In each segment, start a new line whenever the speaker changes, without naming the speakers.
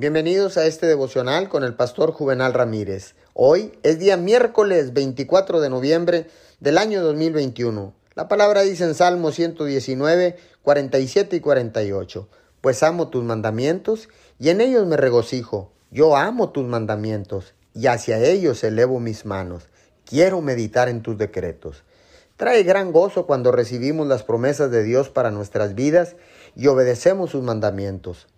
Bienvenidos a este devocional con el pastor Juvenal Ramírez. Hoy es día miércoles 24 de noviembre del año 2021. La palabra dice en Salmo 119, 47 y 48. Pues amo tus mandamientos y en ellos me regocijo. Yo amo tus mandamientos y hacia ellos elevo mis manos. Quiero meditar en tus decretos. Trae gran gozo cuando recibimos las promesas de Dios para nuestras vidas y obedecemos sus mandamientos.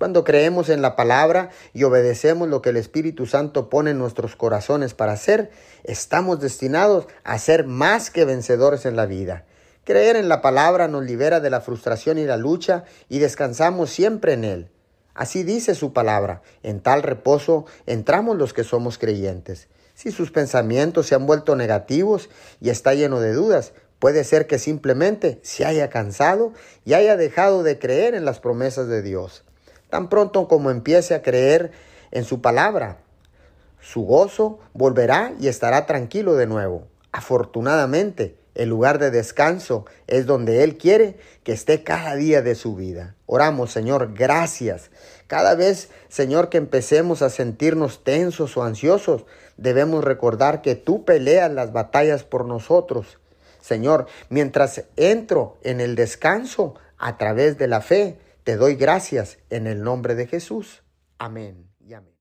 Cuando creemos en la palabra y obedecemos lo que el Espíritu Santo pone en nuestros corazones para hacer, estamos destinados a ser más que vencedores en la vida. Creer en la palabra nos libera de la frustración y la lucha y descansamos siempre en Él. Así dice su palabra, en tal reposo entramos los que somos creyentes. Si sus pensamientos se han vuelto negativos y está lleno de dudas, puede ser que simplemente se haya cansado y haya dejado de creer en las promesas de Dios. Tan pronto como empiece a creer en su palabra, su gozo volverá y estará tranquilo de nuevo. Afortunadamente, el lugar de descanso es donde Él quiere que esté cada día de su vida. Oramos, Señor, gracias. Cada vez, Señor, que empecemos a sentirnos tensos o ansiosos, debemos recordar que tú peleas las batallas por nosotros. Señor, mientras entro en el descanso a través de la fe, te doy gracias en el nombre de Jesús. Amén y amén.